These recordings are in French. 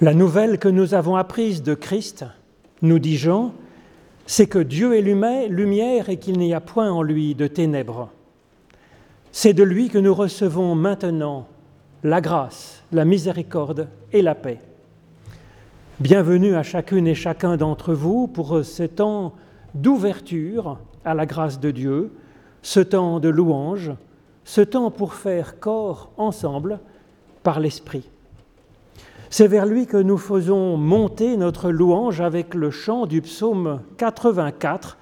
La nouvelle que nous avons apprise de Christ, nous dit Jean, c'est que Dieu est lumière et qu'il n'y a point en lui de ténèbres. C'est de lui que nous recevons maintenant la grâce, la miséricorde et la paix. Bienvenue à chacune et chacun d'entre vous pour ce temps d'ouverture à la grâce de Dieu, ce temps de louange, ce temps pour faire corps ensemble par l'Esprit. C'est vers lui que nous faisons monter notre louange avec le chant du psaume 84.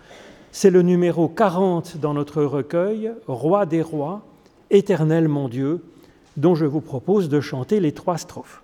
C'est le numéro 40 dans notre recueil, Roi des rois, éternel mon Dieu, dont je vous propose de chanter les trois strophes.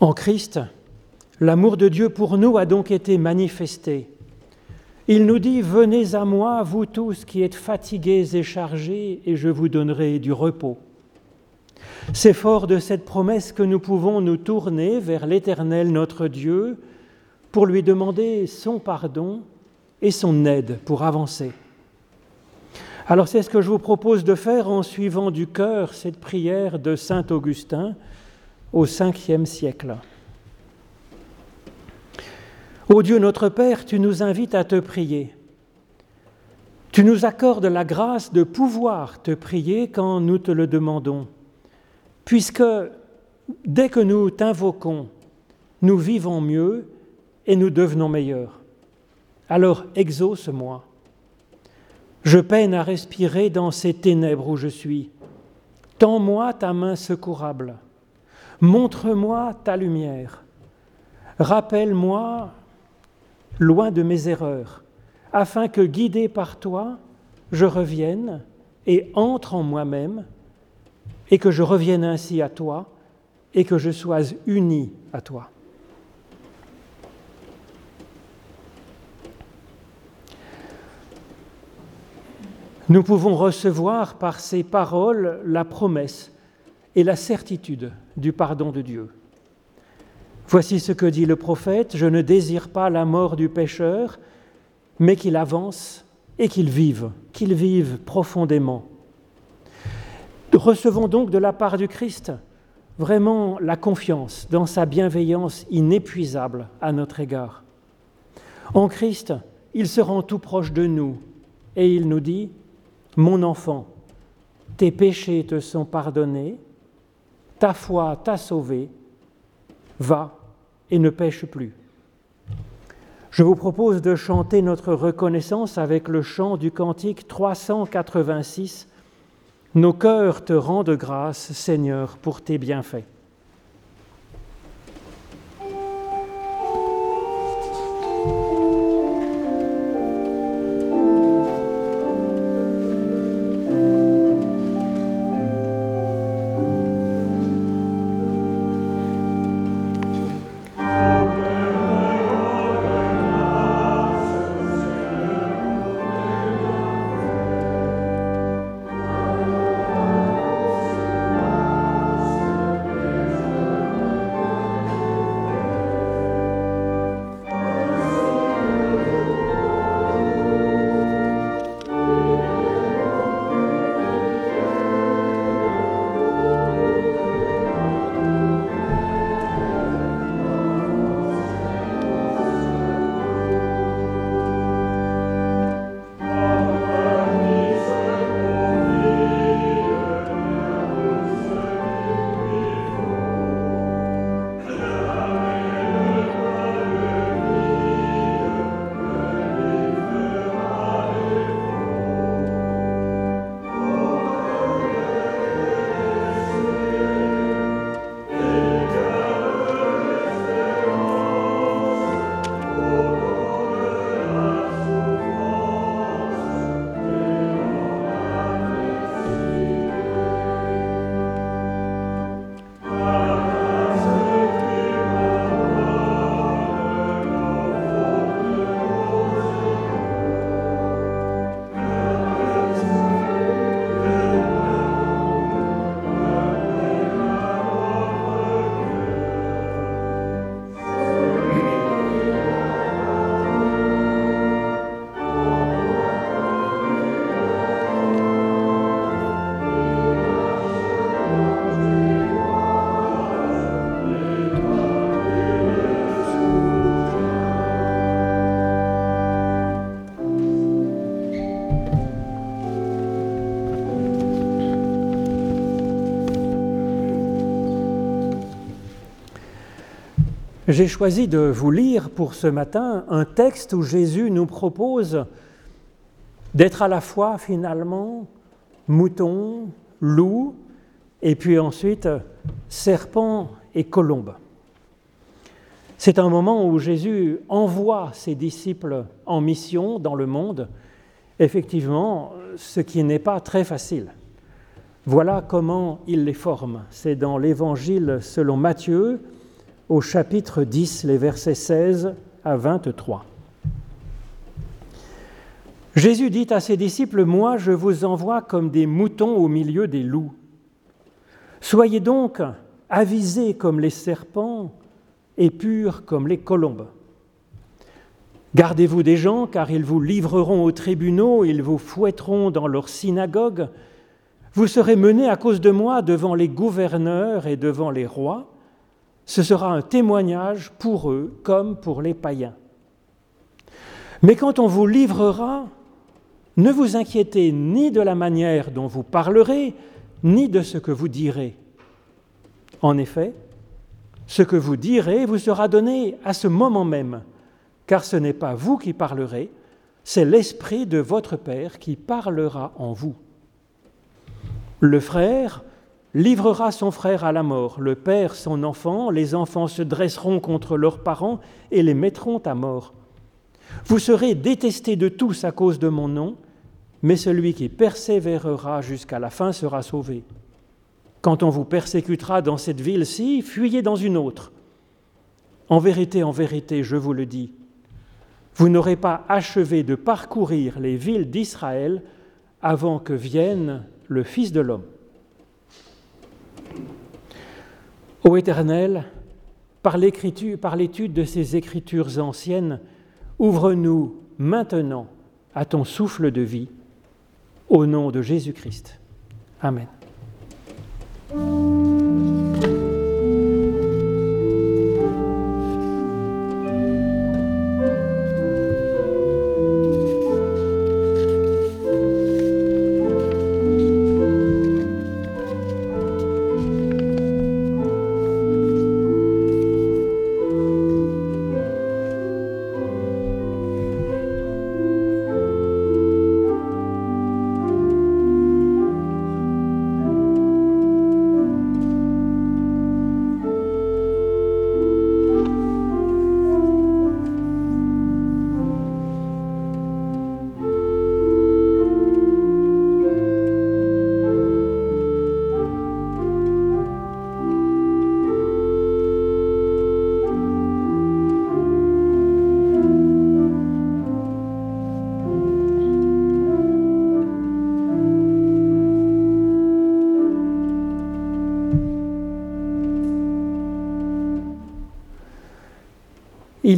En Christ, l'amour de Dieu pour nous a donc été manifesté. Il nous dit, Venez à moi, vous tous qui êtes fatigués et chargés, et je vous donnerai du repos. C'est fort de cette promesse que nous pouvons nous tourner vers l'Éternel notre Dieu pour lui demander son pardon et son aide pour avancer. Alors c'est ce que je vous propose de faire en suivant du cœur cette prière de Saint Augustin au 5e siècle. Ô Dieu notre Père, tu nous invites à te prier. Tu nous accordes la grâce de pouvoir te prier quand nous te le demandons, puisque dès que nous t'invoquons, nous vivons mieux et nous devenons meilleurs. Alors exauce-moi. Je peine à respirer dans ces ténèbres où je suis. Tends-moi ta main secourable. Montre-moi ta lumière. Rappelle-moi loin de mes erreurs, afin que, guidé par toi, je revienne et entre en moi-même, et que je revienne ainsi à toi, et que je sois uni à toi. Nous pouvons recevoir par ces paroles la promesse et la certitude du pardon de Dieu. Voici ce que dit le prophète, je ne désire pas la mort du pécheur, mais qu'il avance et qu'il vive, qu'il vive profondément. Recevons donc de la part du Christ vraiment la confiance dans sa bienveillance inépuisable à notre égard. En Christ, il se rend tout proche de nous et il nous dit, Mon enfant, tes péchés te sont pardonnés, ta foi t'a sauvé, va et ne pêche plus. Je vous propose de chanter notre reconnaissance avec le chant du cantique 386 nos cœurs te rendent grâce, Seigneur, pour tes bienfaits. J'ai choisi de vous lire pour ce matin un texte où Jésus nous propose d'être à la fois finalement mouton, loup, et puis ensuite serpent et colombe. C'est un moment où Jésus envoie ses disciples en mission dans le monde, effectivement, ce qui n'est pas très facile. Voilà comment il les forme. C'est dans l'Évangile selon Matthieu, au chapitre 10, les versets 16 à 23. Jésus dit à ses disciples, Moi je vous envoie comme des moutons au milieu des loups. Soyez donc avisés comme les serpents et purs comme les colombes. Gardez-vous des gens, car ils vous livreront aux tribunaux, ils vous fouetteront dans leurs synagogues. Vous serez menés à cause de moi devant les gouverneurs et devant les rois ce sera un témoignage pour eux comme pour les païens. Mais quand on vous livrera, ne vous inquiétez ni de la manière dont vous parlerez, ni de ce que vous direz. En effet, ce que vous direz vous sera donné à ce moment même, car ce n'est pas vous qui parlerez, c'est l'Esprit de votre Père qui parlera en vous. Le frère livrera son frère à la mort, le père son enfant, les enfants se dresseront contre leurs parents et les mettront à mort. Vous serez détestés de tous à cause de mon nom, mais celui qui persévérera jusqu'à la fin sera sauvé. Quand on vous persécutera dans cette ville-ci, fuyez dans une autre. En vérité, en vérité, je vous le dis, vous n'aurez pas achevé de parcourir les villes d'Israël avant que vienne le Fils de l'homme. Ô Éternel, par l'étude de ces écritures anciennes, ouvre-nous maintenant à ton souffle de vie, au nom de Jésus-Christ. Amen.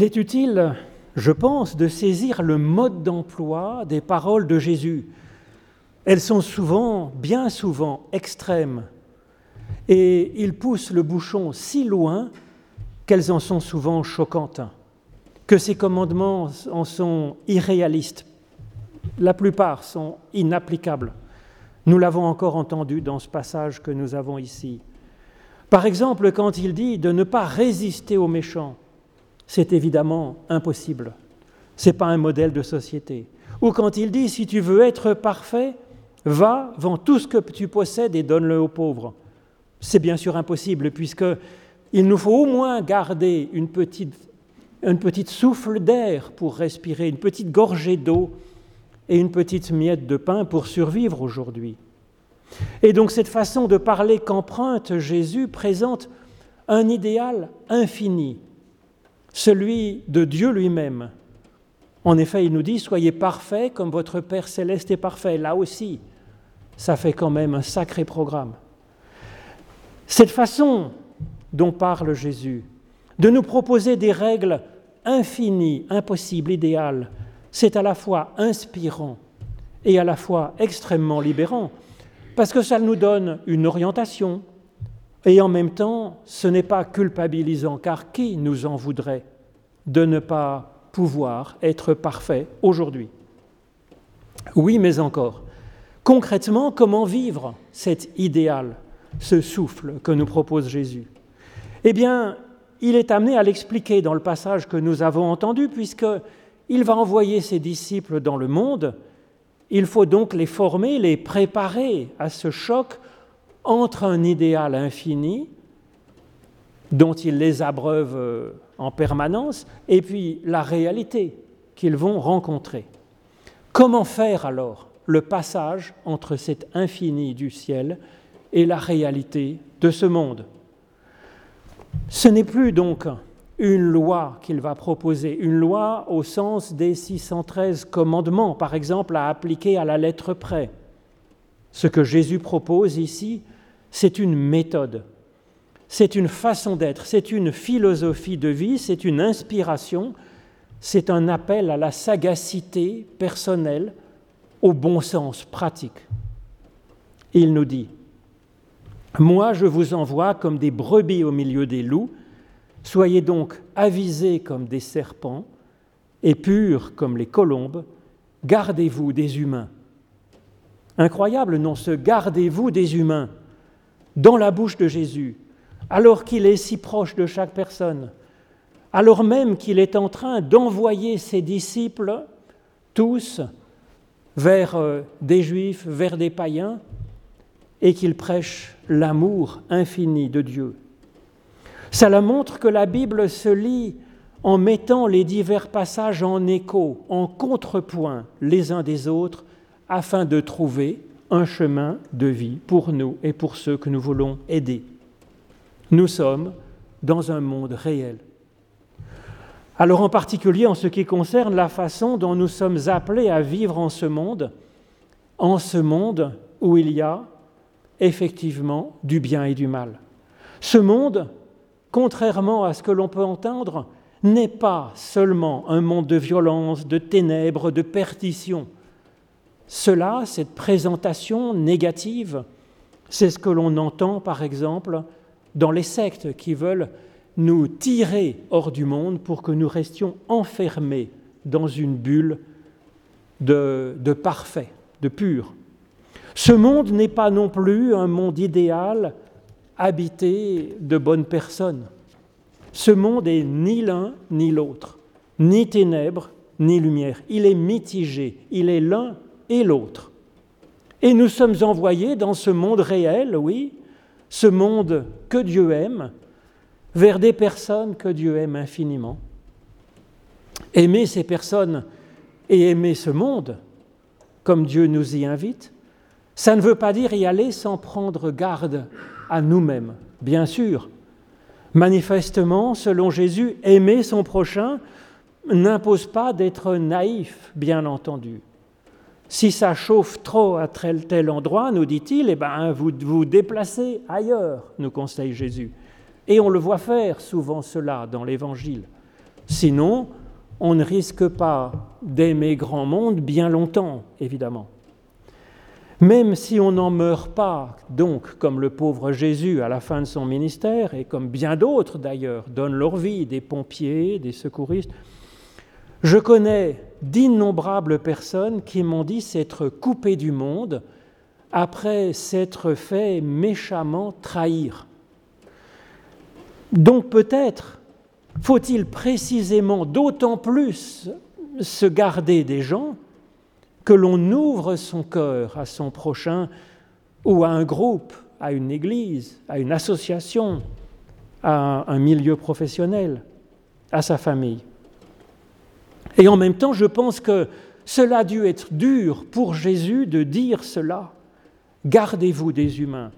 Il est utile, je pense, de saisir le mode d'emploi des paroles de Jésus. Elles sont souvent, bien souvent, extrêmes, et il pousse le bouchon si loin qu'elles en sont souvent choquantes, que ces commandements en sont irréalistes. La plupart sont inapplicables. Nous l'avons encore entendu dans ce passage que nous avons ici. Par exemple, quand il dit de ne pas résister aux méchants, c'est évidemment impossible. Ce n'est pas un modèle de société. Ou quand il dit, si tu veux être parfait, va, vends tout ce que tu possèdes et donne-le aux pauvres. C'est bien sûr impossible, puisqu'il nous faut au moins garder une petite, une petite souffle d'air pour respirer, une petite gorgée d'eau et une petite miette de pain pour survivre aujourd'hui. Et donc cette façon de parler qu'emprunte Jésus présente un idéal infini, celui de Dieu lui-même. En effet, il nous dit, soyez parfaits comme votre Père céleste est parfait. Là aussi, ça fait quand même un sacré programme. Cette façon dont parle Jésus, de nous proposer des règles infinies, impossibles, idéales, c'est à la fois inspirant et à la fois extrêmement libérant, parce que ça nous donne une orientation, et en même temps, ce n'est pas culpabilisant, car qui nous en voudrait de ne pas pouvoir être parfait aujourd'hui? Oui, mais encore. Concrètement, comment vivre cet idéal, ce souffle que nous propose Jésus? Eh bien, il est amené à l'expliquer dans le passage que nous avons entendu, puisqu'il va envoyer ses disciples dans le monde. Il faut donc les former, les préparer à ce choc entre un idéal infini, dont ils les abreuvent euh, en permanence, et puis la réalité qu'ils vont rencontrer. Comment faire alors le passage entre cet infini du ciel et la réalité de ce monde? Ce n'est plus donc une loi qu'il va proposer, une loi au sens des 613 commandements, par exemple, à appliquer à la lettre près. Ce que Jésus propose ici, c'est une méthode, c'est une façon d'être, c'est une philosophie de vie, c'est une inspiration, c'est un appel à la sagacité personnelle, au bon sens pratique. il nous dit, Moi je vous envoie comme des brebis au milieu des loups, soyez donc avisés comme des serpents et purs comme les colombes, gardez-vous des humains. Incroyable, non, ce gardez-vous des humains dans la bouche de Jésus, alors qu'il est si proche de chaque personne, alors même qu'il est en train d'envoyer ses disciples, tous, vers euh, des juifs, vers des païens, et qu'il prêche l'amour infini de Dieu. Cela montre que la Bible se lit en mettant les divers passages en écho, en contrepoint les uns des autres, afin de trouver un chemin de vie pour nous et pour ceux que nous voulons aider. Nous sommes dans un monde réel. Alors en particulier en ce qui concerne la façon dont nous sommes appelés à vivre en ce monde, en ce monde où il y a effectivement du bien et du mal. Ce monde, contrairement à ce que l'on peut entendre, n'est pas seulement un monde de violence, de ténèbres, de perdition. Cela, cette présentation négative, c'est ce que l'on entend par exemple dans les sectes qui veulent nous tirer hors du monde pour que nous restions enfermés dans une bulle de, de parfait, de pur. Ce monde n'est pas non plus un monde idéal habité de bonnes personnes. Ce monde est ni l'un ni l'autre, ni ténèbres ni lumière. Il est mitigé, il est l'un et l'autre. Et nous sommes envoyés dans ce monde réel, oui, ce monde que Dieu aime, vers des personnes que Dieu aime infiniment. Aimer ces personnes et aimer ce monde, comme Dieu nous y invite, ça ne veut pas dire y aller sans prendre garde à nous-mêmes, bien sûr. Manifestement, selon Jésus, aimer son prochain n'impose pas d'être naïf, bien entendu. Si ça chauffe trop à tel, tel endroit, nous dit-il, eh ben, vous vous déplacez ailleurs, nous conseille Jésus. Et on le voit faire souvent cela dans l'Évangile. Sinon, on ne risque pas d'aimer grand monde bien longtemps, évidemment. Même si on n'en meurt pas, donc, comme le pauvre Jésus à la fin de son ministère, et comme bien d'autres d'ailleurs donnent leur vie, des pompiers, des secouristes, je connais d'innombrables personnes qui m'ont dit s'être coupées du monde après s'être fait méchamment trahir. Donc peut-être faut-il précisément d'autant plus se garder des gens que l'on ouvre son cœur à son prochain ou à un groupe, à une église, à une association, à un milieu professionnel, à sa famille. Et en même temps, je pense que cela a dû être dur pour Jésus de dire cela. Gardez-vous des humains.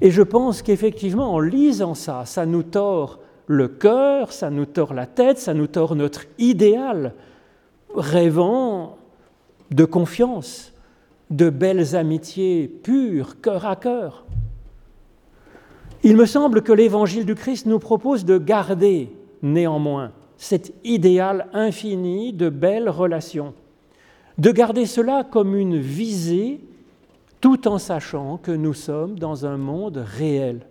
Et je pense qu'effectivement, en lisant ça, ça nous tord le cœur, ça nous tord la tête, ça nous tord notre idéal, rêvant de confiance, de belles amitiés pures, cœur à cœur. Il me semble que l'évangile du Christ nous propose de garder néanmoins cet idéal infini de belles relations, de garder cela comme une visée tout en sachant que nous sommes dans un monde réel,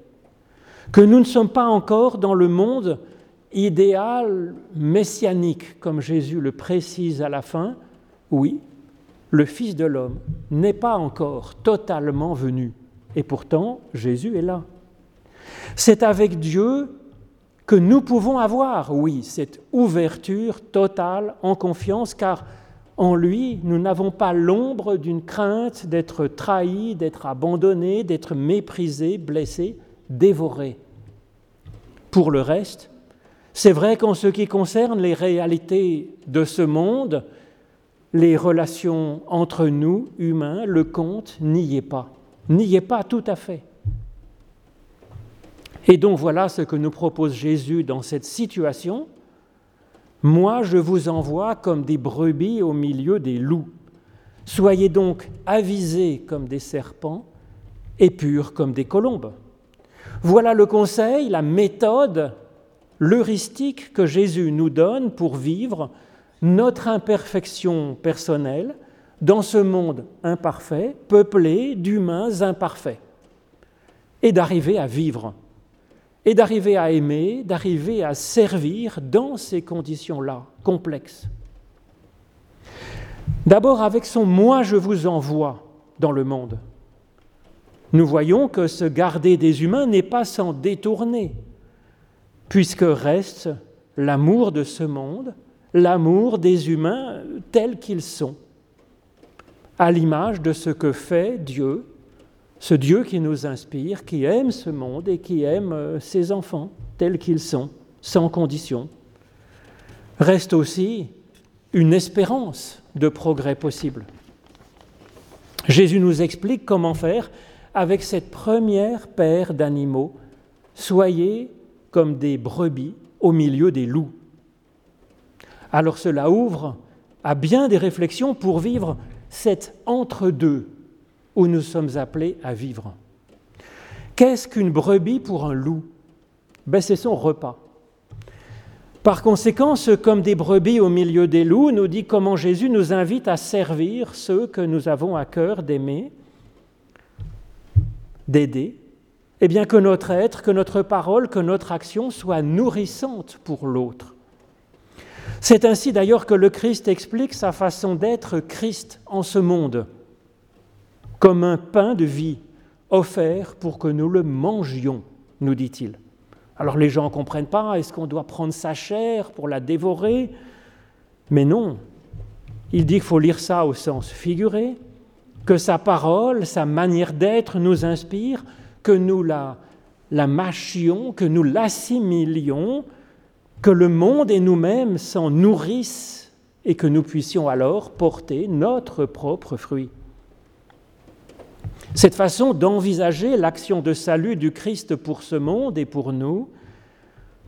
que nous ne sommes pas encore dans le monde idéal messianique, comme Jésus le précise à la fin, oui, le Fils de l'homme n'est pas encore totalement venu. Et pourtant, Jésus est là. C'est avec Dieu que nous pouvons avoir, oui, cette ouverture totale en confiance, car en lui, nous n'avons pas l'ombre d'une crainte d'être trahis, d'être abandonnés, d'être méprisés, blessés, dévorés. Pour le reste, c'est vrai qu'en ce qui concerne les réalités de ce monde, les relations entre nous, humains, le compte n'y est pas. N'y est pas tout à fait. Et donc voilà ce que nous propose Jésus dans cette situation. Moi, je vous envoie comme des brebis au milieu des loups. Soyez donc avisés comme des serpents et purs comme des colombes. Voilà le conseil, la méthode, l'heuristique que Jésus nous donne pour vivre notre imperfection personnelle dans ce monde imparfait, peuplé d'humains imparfaits, et d'arriver à vivre, et d'arriver à aimer, d'arriver à servir dans ces conditions-là complexes. D'abord avec son moi je vous envoie dans le monde. Nous voyons que se garder des humains n'est pas sans détourner, puisque reste l'amour de ce monde, l'amour des humains tels qu'ils sont, à l'image de ce que fait Dieu, ce Dieu qui nous inspire, qui aime ce monde et qui aime euh, ses enfants tels qu'ils sont, sans condition. Reste aussi une espérance de progrès possible. Jésus nous explique comment faire avec cette première paire d'animaux. Soyez comme des brebis au milieu des loups. Alors cela ouvre à bien des réflexions pour vivre cet entre-deux où nous sommes appelés à vivre. Qu'est-ce qu'une brebis pour un loup? Ben, C'est son repas. Par conséquent, ce comme des brebis au milieu des loups nous dit comment Jésus nous invite à servir ceux que nous avons à cœur d'aimer, d'aider, et bien que notre être, que notre parole, que notre action soit nourrissante pour l'autre. C'est ainsi d'ailleurs que le Christ explique sa façon d'être Christ en ce monde, comme un pain de vie offert pour que nous le mangions, nous dit-il. Alors les gens ne comprennent pas, est-ce qu'on doit prendre sa chair pour la dévorer? Mais non, il dit qu'il faut lire ça au sens figuré, que sa parole, sa manière d'être nous inspire, que nous la, la mâchions, que nous l'assimilions, que le monde et nous-mêmes s'en nourrissent et que nous puissions alors porter notre propre fruit. Cette façon d'envisager l'action de salut du Christ pour ce monde et pour nous,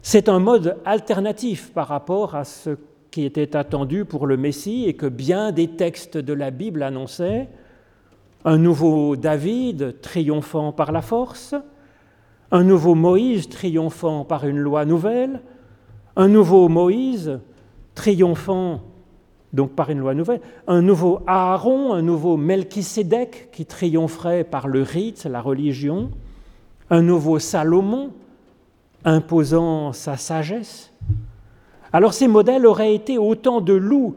c'est un mode alternatif par rapport à ce qui était attendu pour le Messie et que bien des textes de la Bible annonçaient, un nouveau David triomphant par la force, un nouveau Moïse triomphant par une loi nouvelle, un nouveau Moïse triomphant donc par une loi nouvelle, un nouveau Aaron, un nouveau Melchisédek qui triompherait par le rite, la religion, un nouveau Salomon imposant sa sagesse. Alors ces modèles auraient été autant de loups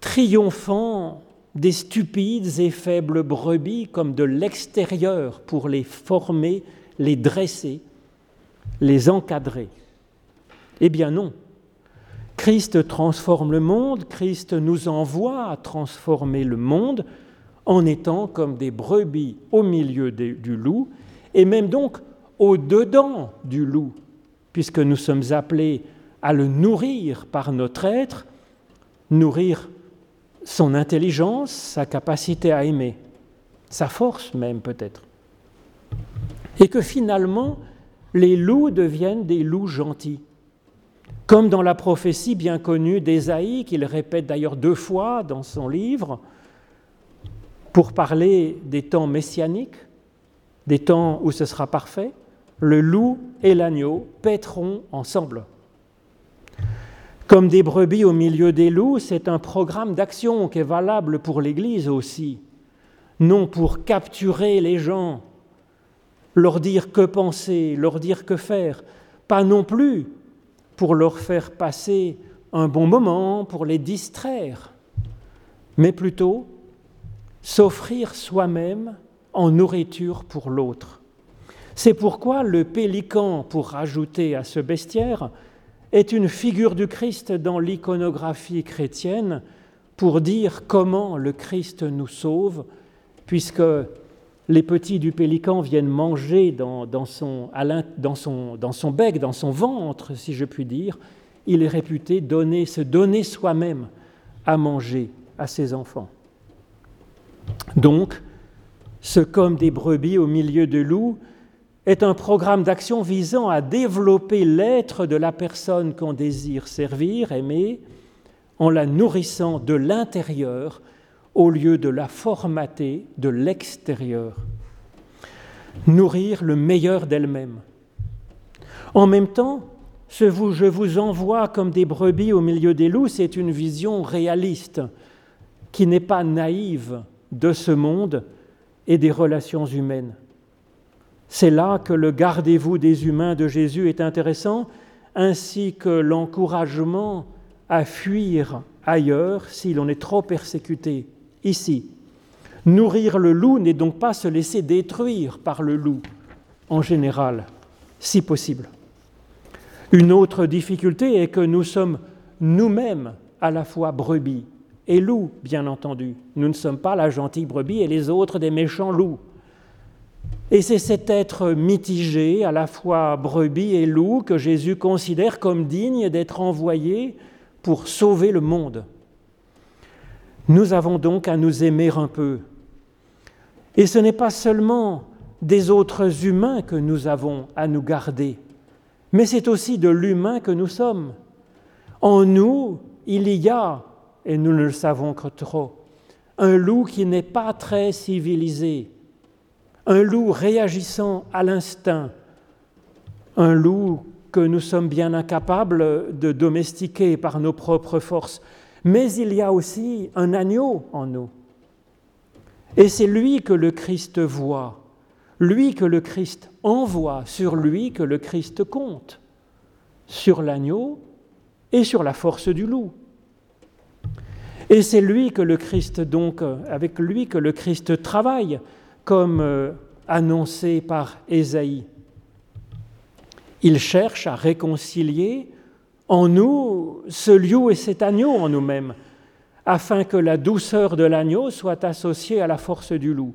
triomphant des stupides et faibles brebis comme de l'extérieur pour les former, les dresser, les encadrer. Eh bien non, Christ transforme le monde, Christ nous envoie à transformer le monde en étant comme des brebis au milieu du loup, et même donc au-dedans du loup, puisque nous sommes appelés à le nourrir par notre être, nourrir son intelligence, sa capacité à aimer, sa force même peut-être. Et que finalement, les loups deviennent des loups gentils. Comme dans la prophétie bien connue d'Ésaïe, qu'il répète d'ailleurs deux fois dans son livre, pour parler des temps messianiques, des temps où ce sera parfait, le loup et l'agneau paîtront ensemble. Comme des brebis au milieu des loups, c'est un programme d'action qui est valable pour l'Église aussi, non pour capturer les gens, leur dire que penser, leur dire que faire, pas non plus pour leur faire passer un bon moment, pour les distraire, mais plutôt s'offrir soi-même en nourriture pour l'autre. C'est pourquoi le pélican, pour rajouter à ce bestiaire, est une figure du Christ dans l'iconographie chrétienne pour dire comment le Christ nous sauve, puisque les petits du pélican viennent manger dans, son, bec, dans son ventre, si je puis dire, il est réputé donner, se donner soi-même à manger à ses enfants. Donc, ce comme des brebis au milieu de loups est un programme d'action visant à développer l'être de la personne qu'on désire servir, aimer, en la nourrissant de l'intérieur au lieu de la formater de l'extérieur. Nourrir le meilleur d'elle-même. En même temps, ce je vous envoie comme des brebis au milieu des loups, c'est une vision réaliste qui n'est pas naïve de ce monde et des relations humaines. C'est là que le gardez-vous des humains de Jésus est intéressant, ainsi que l'encouragement à fuir ailleurs si l'on est trop persécuté ici. Nourrir le loup n'est donc pas se laisser détruire par le loup, en général, si possible. Une autre difficulté est que nous sommes nous-mêmes à la fois brebis et loups, bien entendu. Nous ne sommes pas la gentille brebis et les autres des méchants loups. Et c'est cet être mitigé, à la fois brebis et loup, que Jésus considère comme digne d'être envoyé pour sauver le monde. Nous avons donc à nous aimer un peu. Et ce n'est pas seulement des autres humains que nous avons à nous garder, mais c'est aussi de l'humain que nous sommes. En nous, il y a, et nous ne le savons que trop, un loup qui n'est pas très civilisé, un loup réagissant à l'instinct, un loup que nous sommes bien incapables de domestiquer par nos propres forces. Mais il y a aussi un agneau en nous. Et c'est lui que le Christ voit, lui que le Christ envoie, sur lui que le Christ compte, sur l'agneau et sur la force du loup. Et c'est lui que le Christ, donc, avec lui que le Christ travaille, comme euh, annoncé par Ésaïe. Il cherche à réconcilier en nous ce lieu et cet agneau en nous-mêmes, afin que la douceur de l'agneau soit associée à la force du loup.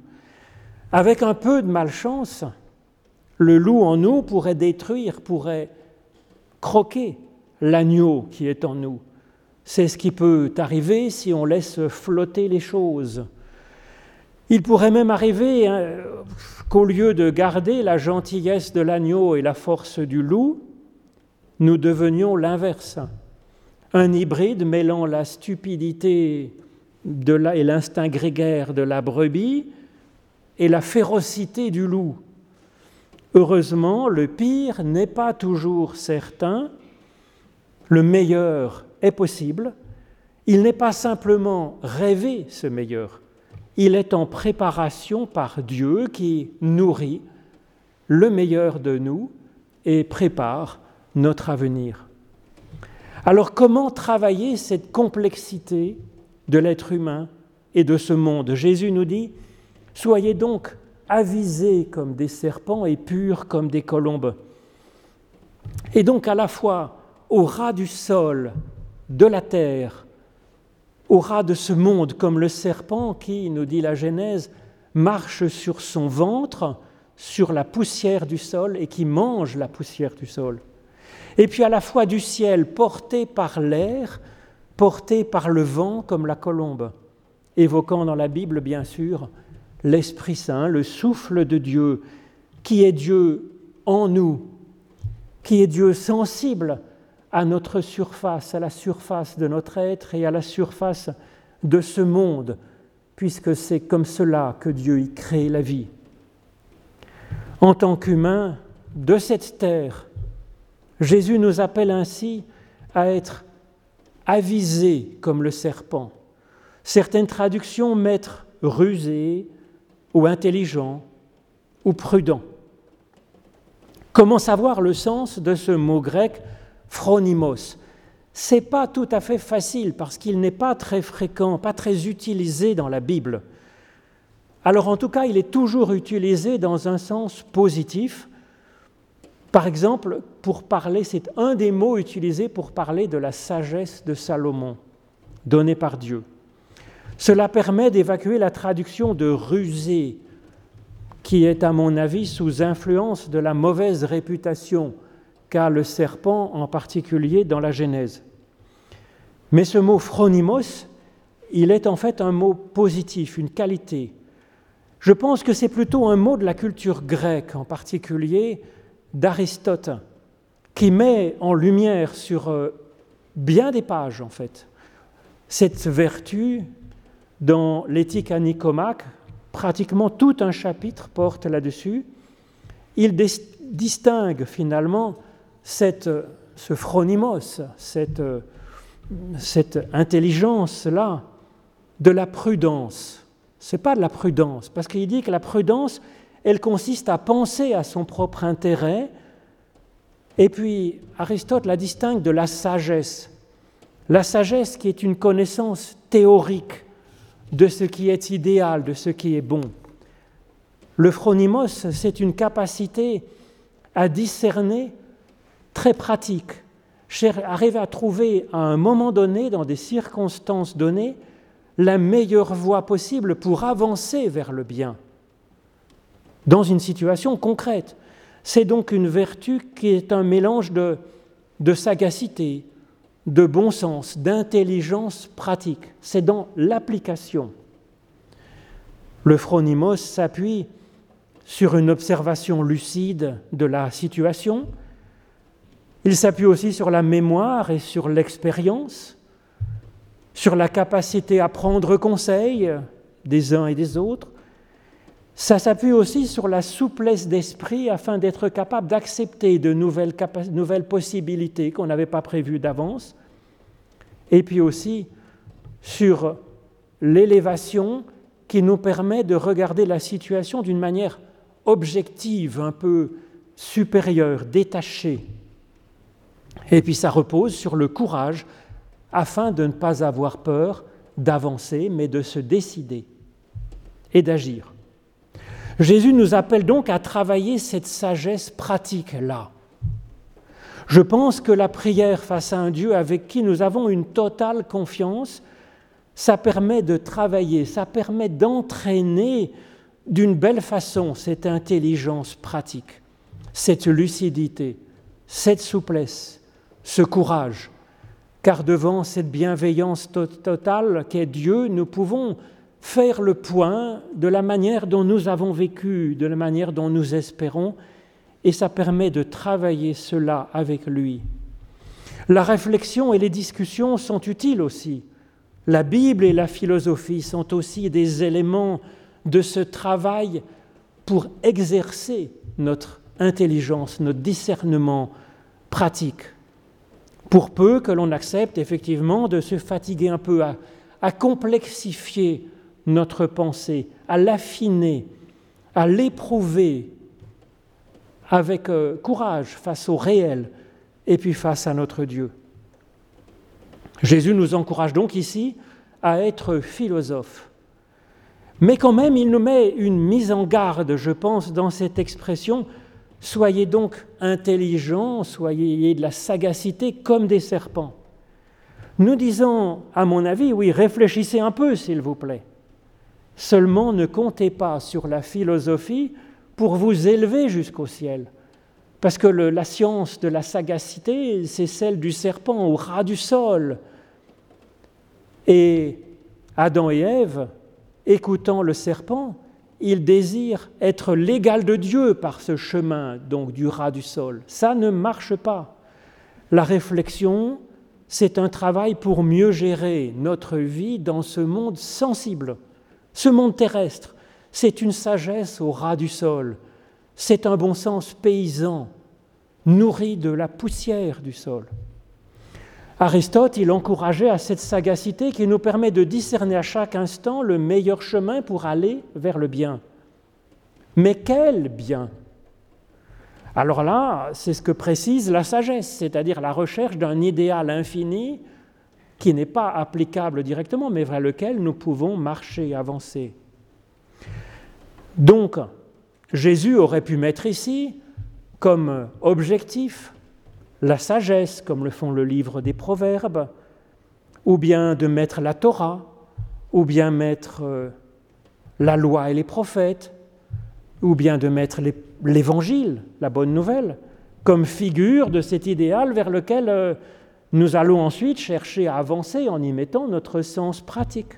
Avec un peu de malchance, le loup en nous pourrait détruire, pourrait croquer l'agneau qui est en nous. C'est ce qui peut arriver si on laisse flotter les choses. Il pourrait même arriver hein, qu'au lieu de garder la gentillesse de l'agneau et la force du loup, nous devenions l'inverse. Un hybride mêlant la stupidité et l'instinct grégaire de la brebis et la férocité du loup. Heureusement, le pire n'est pas toujours certain, le meilleur est possible, il n'est pas simplement rêvé ce meilleur, il est en préparation par Dieu qui nourrit le meilleur de nous et prépare notre avenir. Alors comment travailler cette complexité de l'être humain et de ce monde? Jésus nous dit, soyez donc avisés comme des serpents et purs comme des colombes. Et donc à la fois au ras du sol, de la terre, au ras de ce monde, comme le serpent qui, nous dit la Genèse, marche sur son ventre, sur la poussière du sol et qui mange la poussière du sol. Et puis à la fois du ciel, porté par l'air, porté par le vent comme la colombe, évoquant dans la Bible, bien sûr, l'Esprit Saint, le souffle de Dieu, qui est Dieu en nous, qui est Dieu sensible à notre surface, à la surface de notre être et à la surface de ce monde, puisque c'est comme cela que Dieu y crée la vie. En tant qu'humain de cette terre, Jésus nous appelle ainsi à être avisés comme le serpent. Certaines traductions mettent rusé ou intelligent ou prudent. Comment savoir le sens de ce mot grec phronimos? C'est pas tout à fait facile parce qu'il n'est pas très fréquent, pas très utilisé dans la Bible. Alors en tout cas, il est toujours utilisé dans un sens positif. Par exemple, pour parler, c'est un des mots utilisés pour parler de la sagesse de Salomon, donnée par Dieu. Cela permet d'évacuer la traduction de rusé, qui est à mon avis sous influence de la mauvaise réputation qu'a le serpent en particulier dans la Genèse. Mais ce mot phronimos, il est en fait un mot positif, une qualité. Je pense que c'est plutôt un mot de la culture grecque, en particulier d'Aristote, qui met en lumière sur euh, bien des pages, en fait, cette vertu dans l'éthique à Nicomaque, pratiquement tout un chapitre porte là-dessus. Il distingue finalement cette, ce phronimos, cette, cette intelligence-là, de la prudence. Ce n'est pas de la prudence, parce qu'il dit que la prudence, elle consiste à penser à son propre intérêt, et puis Aristote la distingue de la sagesse. La sagesse qui est une connaissance théorique de ce qui est idéal, de ce qui est bon. Le phronimos, c'est une capacité à discerner très pratique, arriver à trouver à un moment donné, dans des circonstances données, la meilleure voie possible pour avancer vers le bien, dans une situation concrète. C'est donc une vertu qui est un mélange de, sagacité, de bon sens, d'intelligence pratique. C'est dans l'application. Le phronimos s'appuie sur une observation lucide de la situation, il s'appuie aussi sur la mémoire et sur l'expérience. sur la capacité à prendre conseil des uns et des autres. Ça s'appuie aussi sur la souplesse d'esprit afin d'être capable d'accepter de nouvelles, possibilités qu'on n'avait pas prévues d'avance. Et puis aussi sur l'élévation qui nous permet de regarder la situation d'une manière objective, un peu supérieure, détachée. Et puis ça repose sur le courage afin de ne pas avoir peur d'avancer, mais de se décider et d'agir. Jésus nous appelle donc à travailler cette sagesse pratique-là. Je pense que la prière face à un Dieu avec qui nous avons une totale confiance, ça permet de travailler, ça permet d'entraîner d'une belle façon cette intelligence pratique, cette lucidité, cette souplesse, ce courage car devant cette bienveillance totale qu'est Dieu, nous pouvons faire le point de la manière dont nous avons vécu, de la manière dont nous espérons, et ça permet de travailler cela avec lui. La réflexion et les discussions sont utiles aussi. La Bible et la philosophie sont aussi des éléments de ce travail pour exercer notre intelligence, notre discernement pratique pour peu que l'on accepte effectivement de se fatiguer un peu à, complexifier notre pensée, à l'affiner, à l'éprouver avec euh, courage face au réel et puis face à notre Dieu. Jésus nous encourage donc ici à être philosophe. Mais quand même, il nous met une mise en garde, je pense, dans cette expression Soyez donc intelligents, soyez de la sagacité comme des serpents. Nous disons, à mon avis, oui, réfléchissez un peu, s'il vous plaît. Seulement ne comptez pas sur la philosophie pour vous élever jusqu'au ciel. Parce que la science de la sagacité, c'est celle du serpent au ras du sol. Et Adam et Ève, écoutant le serpent, il désire être l'égal de Dieu par ce chemin, donc du ras du sol. Ça ne marche pas. La réflexion, c'est un travail pour mieux gérer notre vie dans ce monde sensible, ce monde terrestre. C'est une sagesse au ras du sol. C'est un bon sens paysan, nourri de la poussière du sol. Aristote, il encourageait à cette sagacité qui nous permet de discerner à chaque instant le meilleur chemin pour aller vers le bien. Mais quel bien? Alors là, c'est ce que précise la sagesse, c'est-à-dire la recherche d'un idéal infini qui n'est pas applicable directement, mais vers lequel nous pouvons marcher, avancer. Donc, Jésus aurait pu mettre ici comme objectif la sagesse, comme le font le livre des Proverbes, ou bien de mettre la Torah, ou bien mettre euh, la loi et les prophètes, ou bien de mettre l'Évangile, la bonne nouvelle, comme figure de cet idéal vers lequel euh, nous allons ensuite chercher à avancer en y mettant notre sens pratique.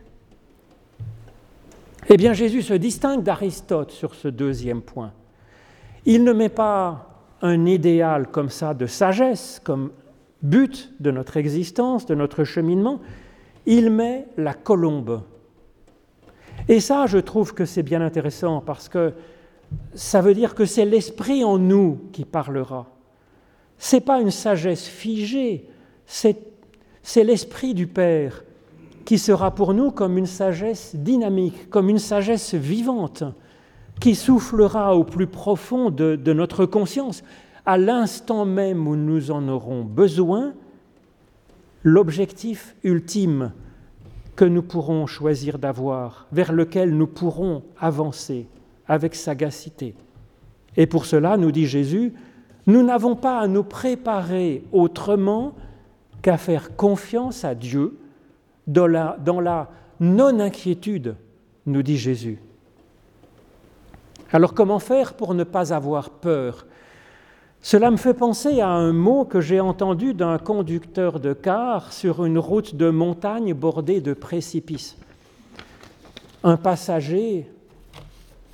Eh bien, Jésus se distingue d'Aristote sur ce deuxième point. Il ne met pas un idéal comme ça de sagesse, comme but de notre existence, de notre cheminement, il met la colombe. Et ça, je trouve que c'est bien intéressant parce que ça veut dire que c'est l'esprit en nous qui parlera. Ce n'est pas une sagesse figée, c'est l'esprit du Père qui sera pour nous comme une sagesse dynamique, comme une sagesse vivante, qui soufflera au plus profond de, notre conscience, à l'instant même où nous en aurons besoin, l'objectif ultime que nous pourrons choisir d'avoir, vers lequel nous pourrons avancer avec sagacité. Et pour cela, nous dit Jésus, nous n'avons pas à nous préparer autrement qu'à faire confiance à Dieu dans la, non-inquiétude, nous dit Jésus. Alors comment faire pour ne pas avoir peur? Cela me fait penser à un mot que j'ai entendu d'un conducteur de car sur une route de montagne bordée de précipices. Un passager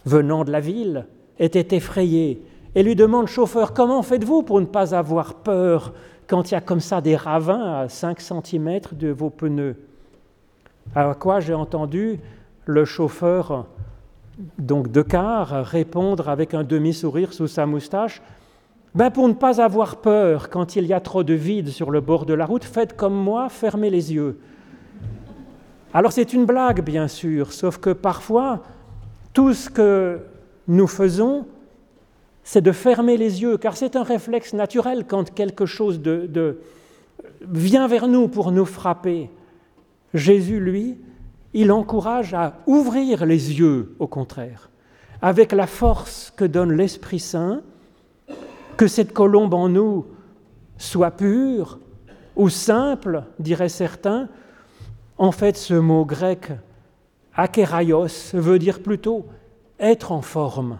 venant de la ville était effrayé et lui demande chauffeur comment faites-vous pour ne pas avoir peur? Quand il y a comme ça des ravins à 5 cm de vos pneus À quoi j'ai entendu le chauffeur donc de car répondre avec un demi-sourire sous sa moustache ben Pour ne pas avoir peur quand il y a trop de vide sur le bord de la route, faites comme moi, fermez les yeux. Alors c'est une blague, bien sûr, sauf que parfois, tout ce que nous faisons, c'est de fermer les yeux, car c'est un réflexe naturel quand quelque chose de, vient vers nous pour nous frapper. Jésus, lui, il encourage à ouvrir les yeux, au contraire, avec la force que donne l'Esprit Saint, que cette colombe en nous soit pure ou simple, diraient certains. En fait, ce mot grec, akeraios, veut dire plutôt être en forme.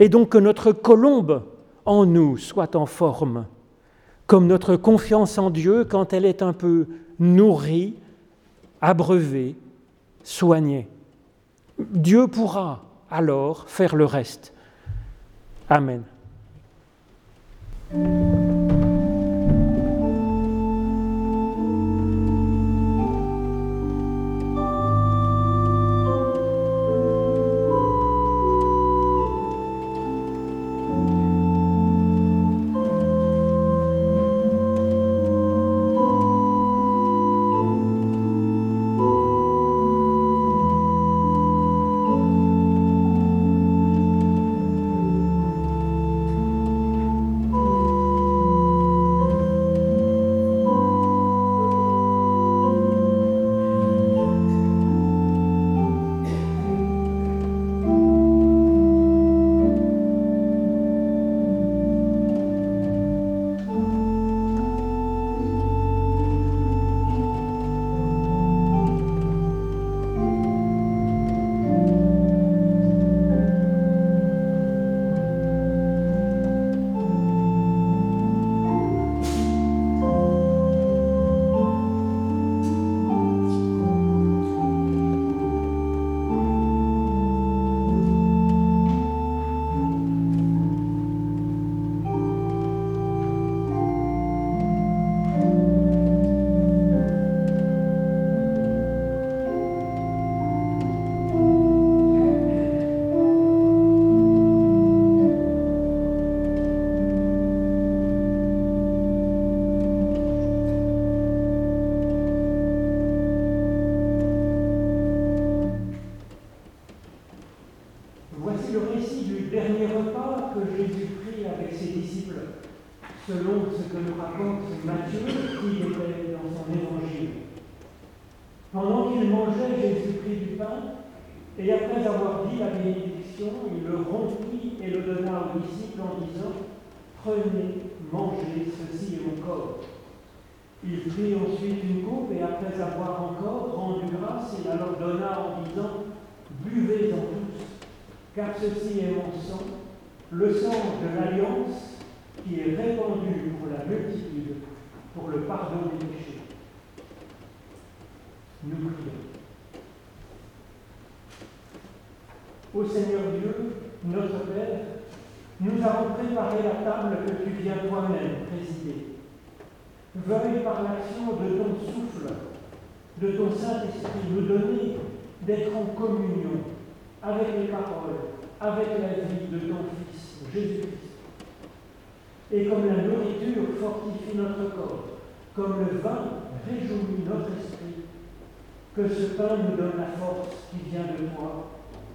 Et donc que notre colombe en nous soit en forme, comme notre confiance en Dieu quand elle est un peu nourrie, abreuvée, soignée. Dieu pourra alors faire le reste. Amen.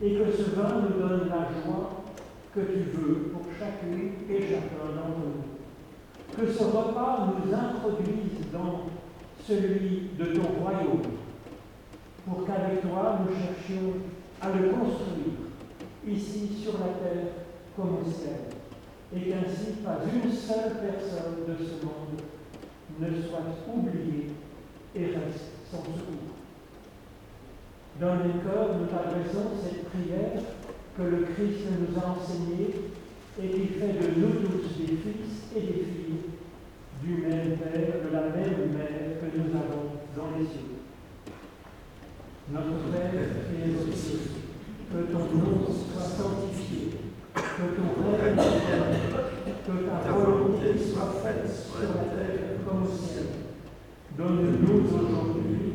Et que ce vin nous donne la joie que tu veux pour chacune et chacun d'entre nous. Que ce repas nous introduise dans celui de ton royaume, pour qu'avec toi nous cherchions à le construire, ici sur la terre comme au ciel, et qu'ainsi pas une seule personne de ce monde ne soit oubliée et reste sans secours. Dans les cœurs, nous t'adressons cette prière que le Christ nous a enseignée et qui fait de nous tous des fils et des filles du même Père, de la même Mère que nous avons dans les cieux. Notre Père qui es aux cieux, que ton nom soit sanctifié, que ton règne vienne, que ta volonté soit faite sur la terre comme au ciel. Donne-nous aujourd'hui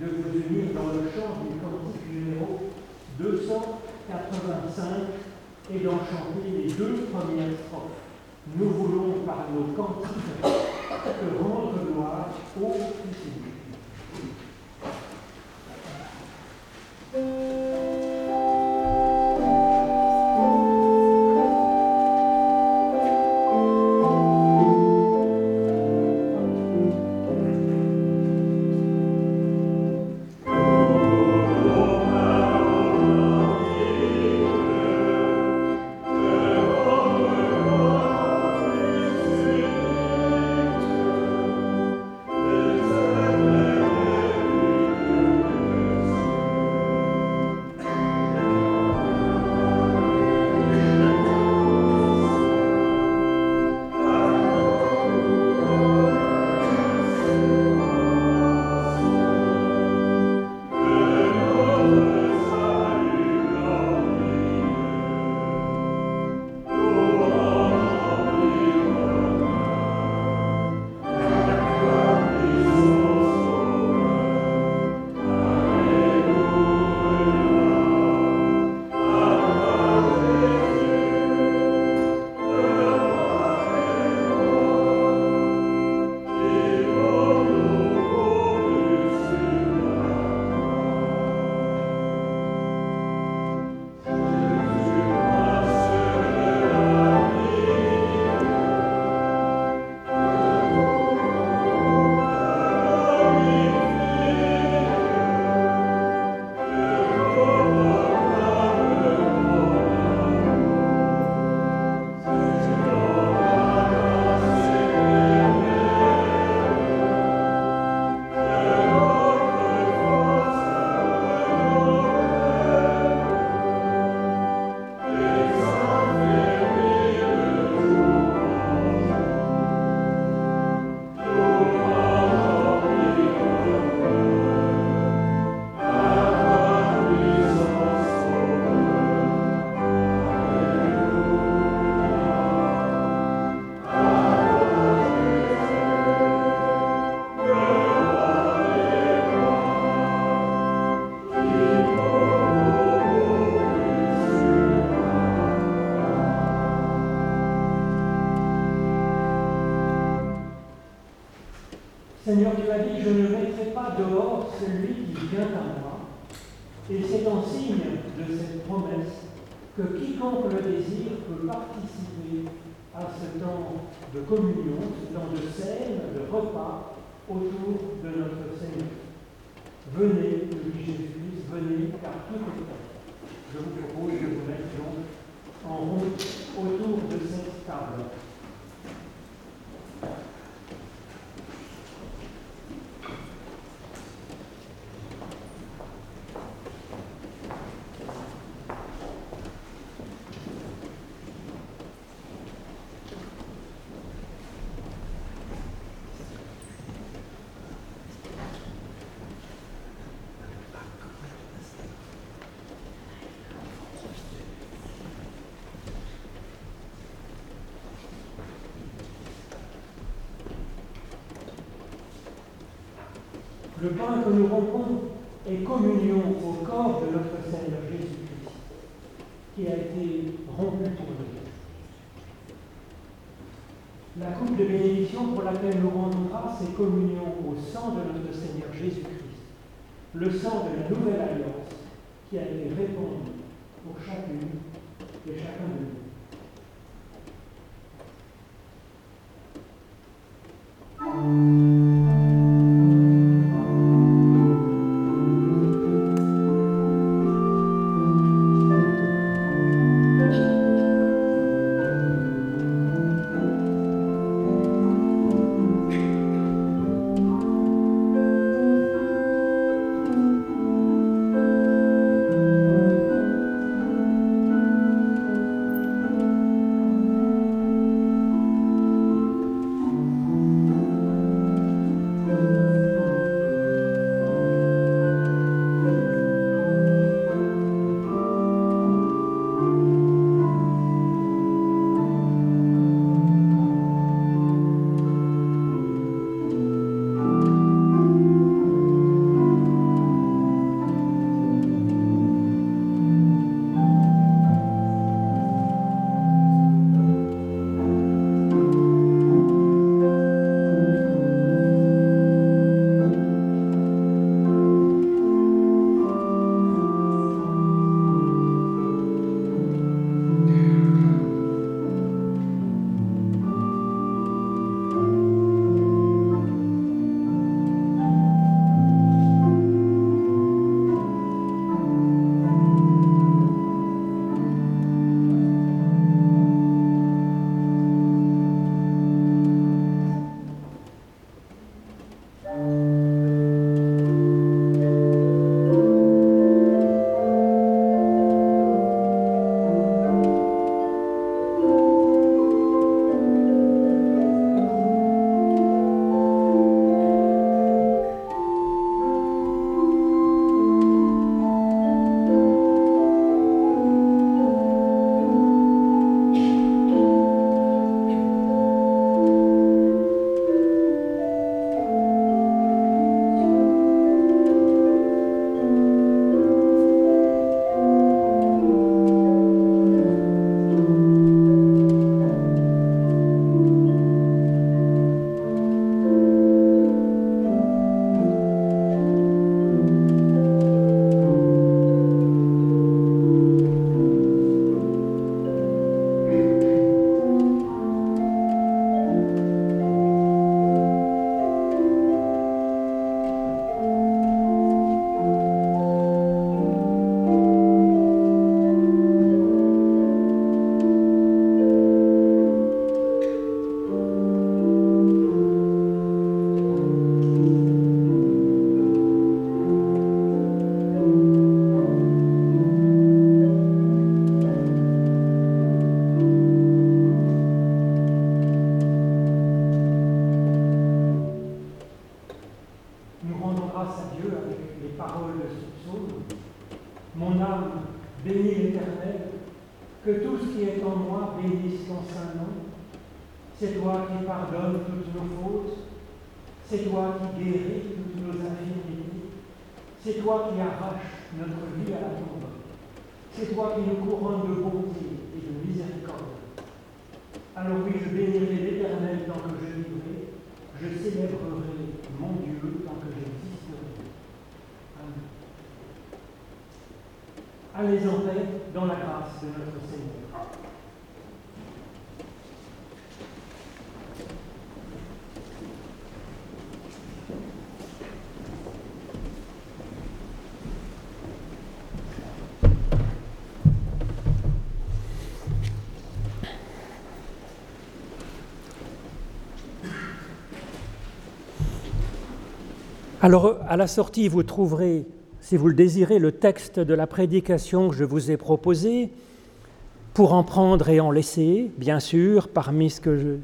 de vous unir dans le chant du cantique numéro 285 et d'enchanter les deux premières strophes. Nous voulons par nos cantiques te rendre gloire au Seigneur. Seigneur, tu as dit, je ne Le pain que nous rompons est communion au corps de notre Seigneur Jésus-Christ, qui a été rompu pour nous. La coupe de bénédiction pour laquelle nous rendons grâce est communion au sang de notre Seigneur Jésus-Christ, le sang de la nouvelle alliance qui a été répandu pour chacune et chacun de nous. Alors, à la sortie, vous trouverez, si vous le désirez, le texte de la prédication que je vous ai proposé, pour en prendre et en laisser, bien sûr, parmi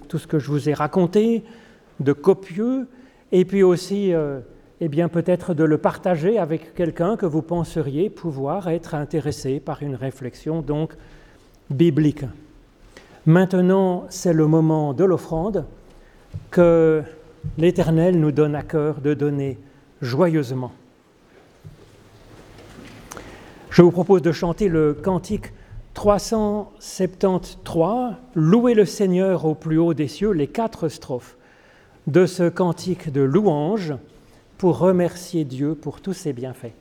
tout ce que je vous ai raconté, de copieux, et puis aussi, euh, eh bien, peut-être de le partager avec quelqu'un que vous penseriez pouvoir être intéressé par une réflexion donc biblique. Maintenant, c'est le moment de l'offrande que l'Éternel nous donne à cœur de donner joyeusement. Je vous propose de chanter le cantique 373, Louer le Seigneur au plus haut des cieux, les quatre strophes de ce cantique de louange pour remercier Dieu pour tous ses bienfaits.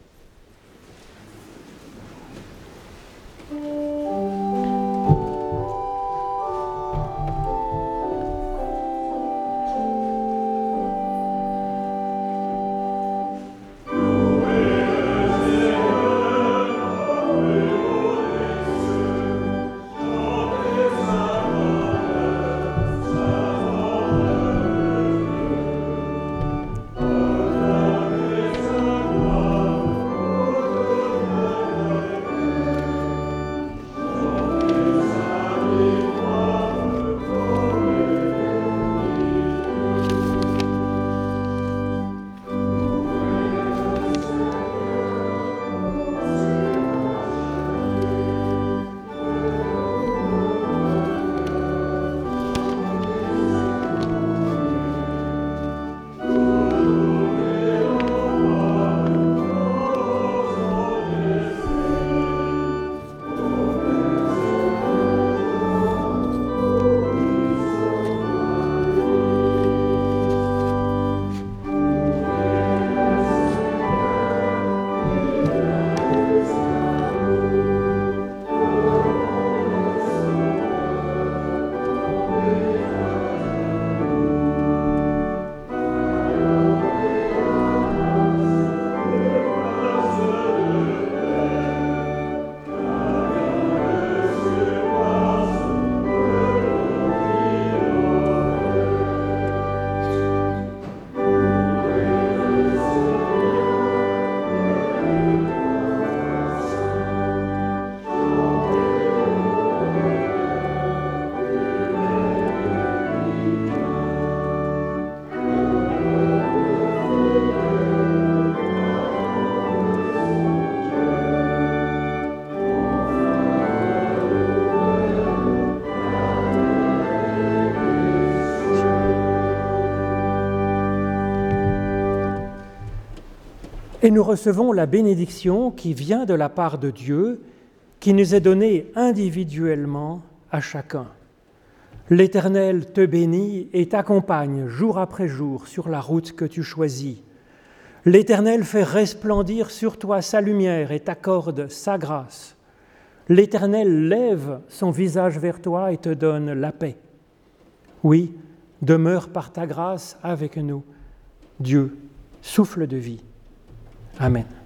Et nous recevons la bénédiction qui vient de la part de Dieu, qui nous est donnée individuellement à chacun. L'Éternel te bénit et t'accompagne jour après jour sur la route que tu choisis. L'Éternel fait resplendir sur toi sa lumière et t'accorde sa grâce. L'Éternel lève son visage vers toi et te donne la paix. Oui, demeure par ta grâce avec nous. Dieu, souffle de vie. Amén.